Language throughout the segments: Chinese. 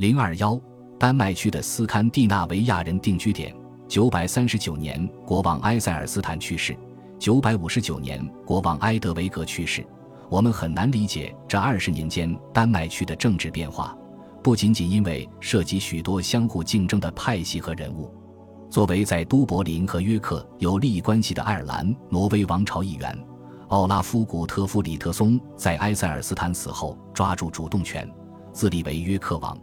零二幺，丹麦区的斯堪的纳维亚人定居点。九百三十九年，国王埃塞尔斯坦去世；九百五十九年，国王埃德维格去世。我们很难理解这二十年间丹麦区的政治变化，不仅仅因为涉及许多相互竞争的派系和人物。作为在都柏林和约克有利益关系的爱尔兰挪威王朝一员，奥拉夫·古特夫里特松在埃塞尔斯坦死后抓住主动权，自立为约克王，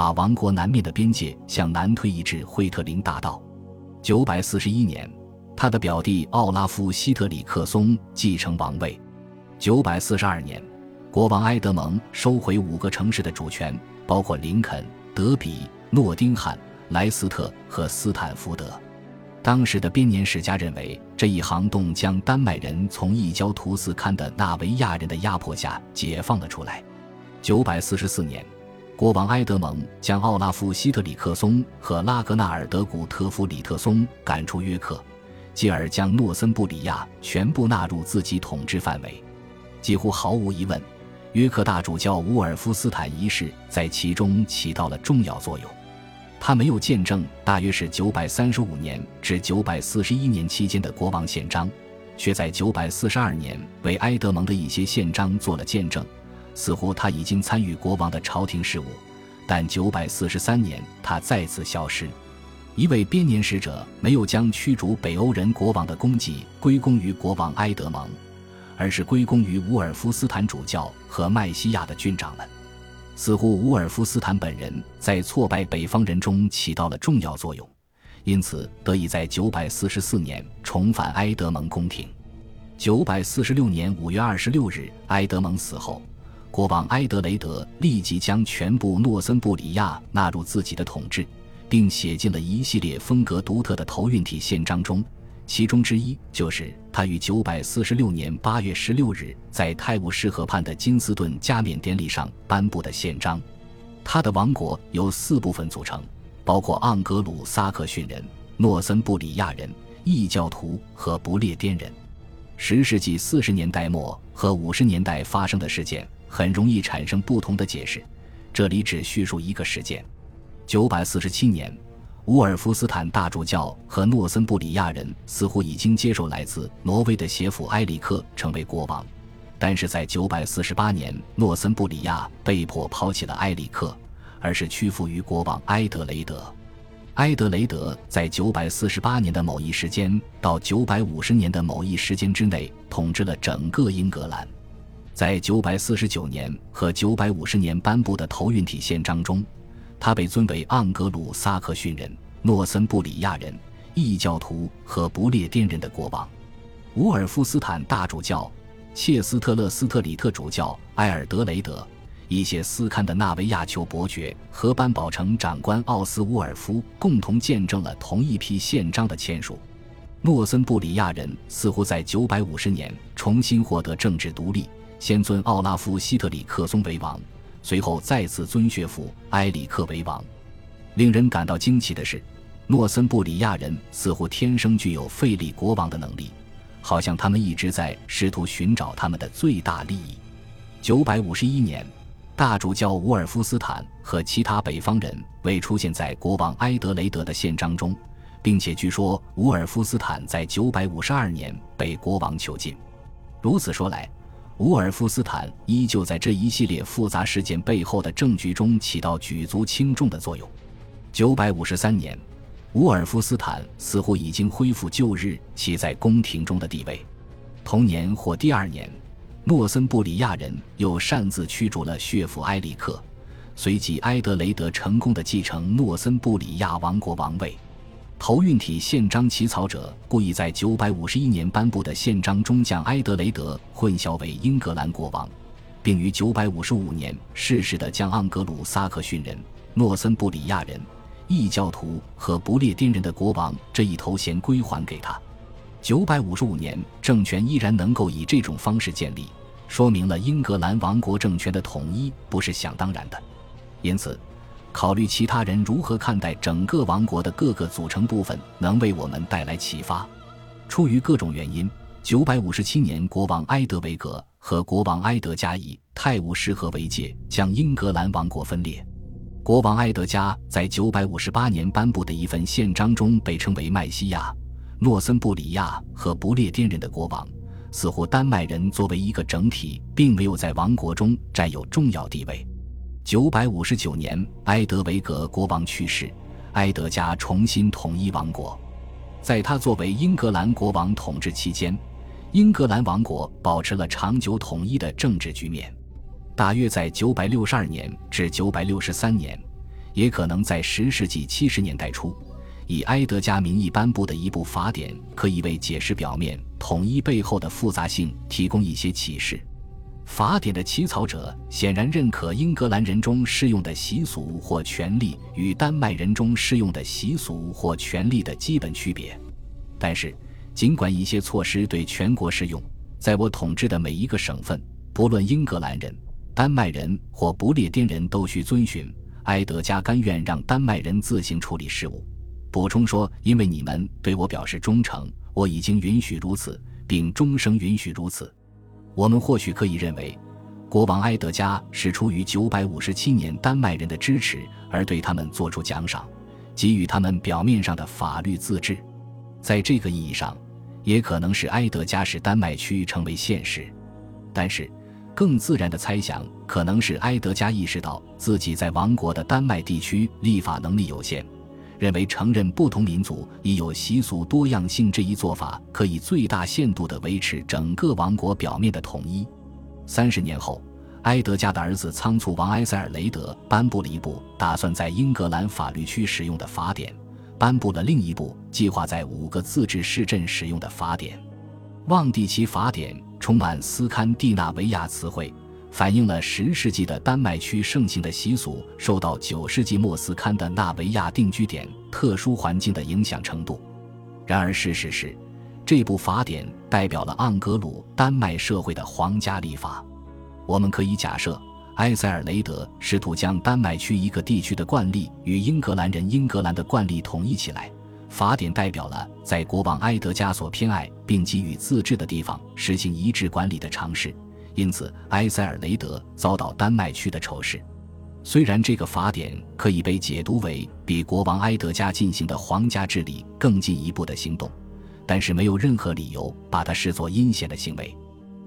把王国南面的边界向南推移至惠特林大道。九百四十一年，他的表弟奥拉夫·希特里克松继承王位。九百四十二年，国王埃德蒙收回五个城市的主权，包括林肯、德比、诺丁汉。莱斯特和斯坦福德，当时的编年史家认为，这一行动将丹麦人从异教徒斯堪的纳维亚人的压迫下解放了出来。九百四十四年，国王埃德蒙将奥拉夫·希特里克松和拉格纳尔德古特夫里特松赶出约克，继而将诺森布里亚全部纳入自己统治范围。几乎毫无疑问，约克大主教乌尔夫斯坦一世在其中起到了重要作用。他没有见证大约是九百三十五年至九百四十一年期间的国王宪章，却在九百四十二年为埃德蒙的一些宪章做了见证。似乎他已经参与国王的朝廷事务，但九百四十三年他再次消失。一位编年使者没有将驱逐北欧人国王的功绩归功于国王埃德蒙，而是归功于乌尔夫斯坦主教和麦西亚的军长们。似乎乌尔夫斯坦本人在挫败北方人中起到了重要作用，因此得以在九百四十四年重返埃德蒙宫廷。九百四十六年五月二十六日，埃德蒙死后，国王埃德雷德立即将全部诺森布里亚纳入自己的统治，并写进了一系列风格独特的头运体宪章中。其中之一就是他于九百四十六年八月十六日在泰晤士河畔的金斯顿加冕典礼上颁布的宪章。他的王国由四部分组成，包括盎格鲁撒克逊人、诺森布里亚人、异教徒和不列颠人。十世纪四十年代末和五十年代发生的事件很容易产生不同的解释，这里只叙述一个事件：九百四十七年。乌尔夫斯坦大主教和诺森布里亚人似乎已经接受来自挪威的协抚埃里克成为国王，但是在948年，诺森布里亚被迫抛弃了埃里克，而是屈服于国王埃德雷德。埃德雷德在948年的某一时间到950年的某一时间之内统治了整个英格兰。在949年和950年颁布的头运体宪章中。他被尊为盎格鲁撒克逊人、诺森布里亚人、异教徒和不列颠人的国王。乌尔夫斯坦大主教、切斯特勒斯特里特主教埃尔德雷德、一些斯堪的纳维亚酋伯爵和班堡城长官奥斯乌尔夫共同见证了同一批宪章的签署。诺森布里亚人似乎在950年重新获得政治独立，先尊奥拉夫希特里克松为王。随后再次尊血府埃里克为王。令人感到惊奇的是，诺森布里亚人似乎天生具有废立国王的能力，好像他们一直在试图寻找他们的最大利益。九百五十一年，大主教伍尔夫斯坦和其他北方人未出现在国王埃德雷德的宪章中，并且据说伍尔夫斯坦在九百五十二年被国王囚禁。如此说来。乌尔夫斯坦依旧在这一系列复杂事件背后的证据中起到举足轻重的作用。九百五十三年，乌尔夫斯坦似乎已经恢复旧日其在宫廷中的地位。同年或第二年，诺森布里亚人又擅自驱逐了血父埃里克，随即埃德雷德成功的继承诺森布里亚王国王位。头运体宪章起草者故意在951年颁布的宪章中将埃德雷德混淆为英格兰国王，并于955年适时地将盎格鲁撒克逊人、诺森布里亚人、异教徒和不列颠人的国王这一头衔归还给他。955年政权依然能够以这种方式建立，说明了英格兰王国政权的统一不是想当然的。因此。考虑其他人如何看待整个王国的各个组成部分，能为我们带来启发。出于各种原因，九百五十七年，国王埃德维格和国王埃德加以泰晤士河为界，将英格兰王国分裂。国王埃德加在958年颁布的一份宪章中被称为麦西亚、诺森布里亚和不列颠人的国王。似乎丹麦人作为一个整体，并没有在王国中占有重要地位。959年，埃德维格国王去世，埃德加重新统一王国。在他作为英格兰国王统治期间，英格兰王国保持了长久统一的政治局面。大约在962年至963年，也可能在十世纪七十年代初，以埃德加名义颁布的一部法典，可以为解释表面统一背后的复杂性提供一些启示。法典的起草者显然认可英格兰人中适用的习俗或权利与丹麦人中适用的习俗或权利的基本区别，但是，尽管一些措施对全国适用，在我统治的每一个省份，不论英格兰人、丹麦人或不列颠人都需遵循。埃德加甘愿让丹麦人自行处理事务，补充说：“因为你们对我表示忠诚，我已经允许如此，并终生允许如此。”我们或许可以认为，国王埃德加是出于957年丹麦人的支持而对他们做出奖赏，给予他们表面上的法律自治。在这个意义上，也可能是埃德加使丹麦区成为现实。但是，更自然的猜想可能是埃德加意识到自己在王国的丹麦地区立法能力有限。认为承认不同民族已有习俗多样性这一做法，可以最大限度地维持整个王国表面的统一。三十年后，埃德加的儿子仓促王埃塞尔雷德颁布了一部打算在英格兰法律区使用的法典，颁布了另一部计划在五个自治市镇使用的法典。旺蒂奇法典充满斯堪的纳维亚词汇。反映了十世纪的丹麦区盛行的习俗受到九世纪末斯堪的纳维亚定居点特殊环境的影响程度。然而，事实是，这部法典代表了盎格鲁丹麦社会的皇家立法。我们可以假设，埃塞尔雷德试图将丹麦区一个地区的惯例与英格兰人英格兰的惯例统一起来。法典代表了在国王埃德加所偏爱并给予自治的地方实行一致管理的尝试。因此，埃塞尔雷德遭到丹麦区的仇视。虽然这个法典可以被解读为比国王埃德加进行的皇家治理更进一步的行动，但是没有任何理由把它视作阴险的行为。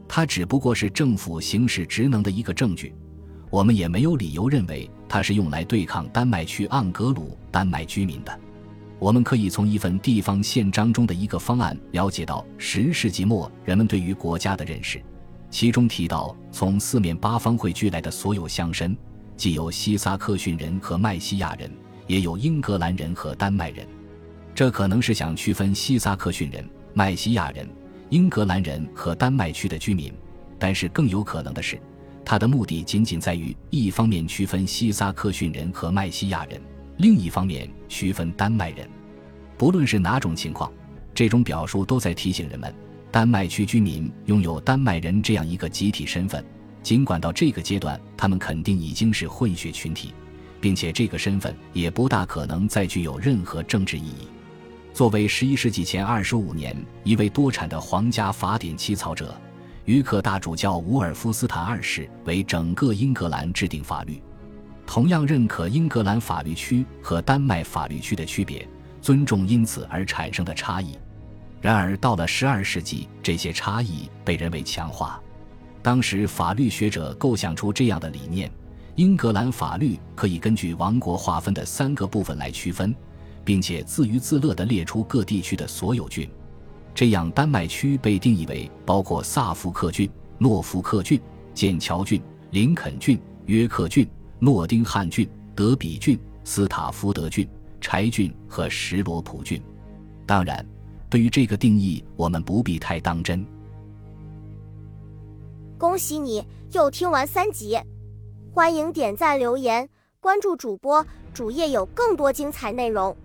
它只不过是政府行使职能的一个证据。我们也没有理由认为它是用来对抗丹麦区盎格鲁丹麦居民的。我们可以从一份地方宪章中的一个方案了解到十世纪末人们对于国家的认识。其中提到，从四面八方汇聚来的所有乡绅，既有西萨克逊人和麦西亚人，也有英格兰人和丹麦人。这可能是想区分西萨克逊人、麦西亚人、英格兰人和丹麦区的居民，但是更有可能的是，他的目的仅仅在于一方面区分西萨克逊人和麦西亚人，另一方面区分丹麦人。不论是哪种情况，这种表述都在提醒人们。丹麦区居民拥有丹麦人这样一个集体身份，尽管到这个阶段，他们肯定已经是混血群体，并且这个身份也不大可能再具有任何政治意义。作为十一世纪前二十五年一位多产的皇家法典起草者，约克大主教伍尔夫斯坦二世为整个英格兰制定法律，同样认可英格兰法律区和丹麦法律区的区别，尊重因此而产生的差异。然而，到了十二世纪，这些差异被人为强化。当时，法律学者构想出这样的理念：英格兰法律可以根据王国划分的三个部分来区分，并且自娱自乐地列出各地区的所有郡。这样，丹麦区被定义为包括萨福克郡、诺福克郡、剑桥郡、林肯郡、约克郡、诺丁汉郡、德比郡、斯塔福德郡、柴郡和什罗普郡。当然。对于这个定义，我们不必太当真。恭喜你又听完三集，欢迎点赞、留言、关注主播，主页有更多精彩内容。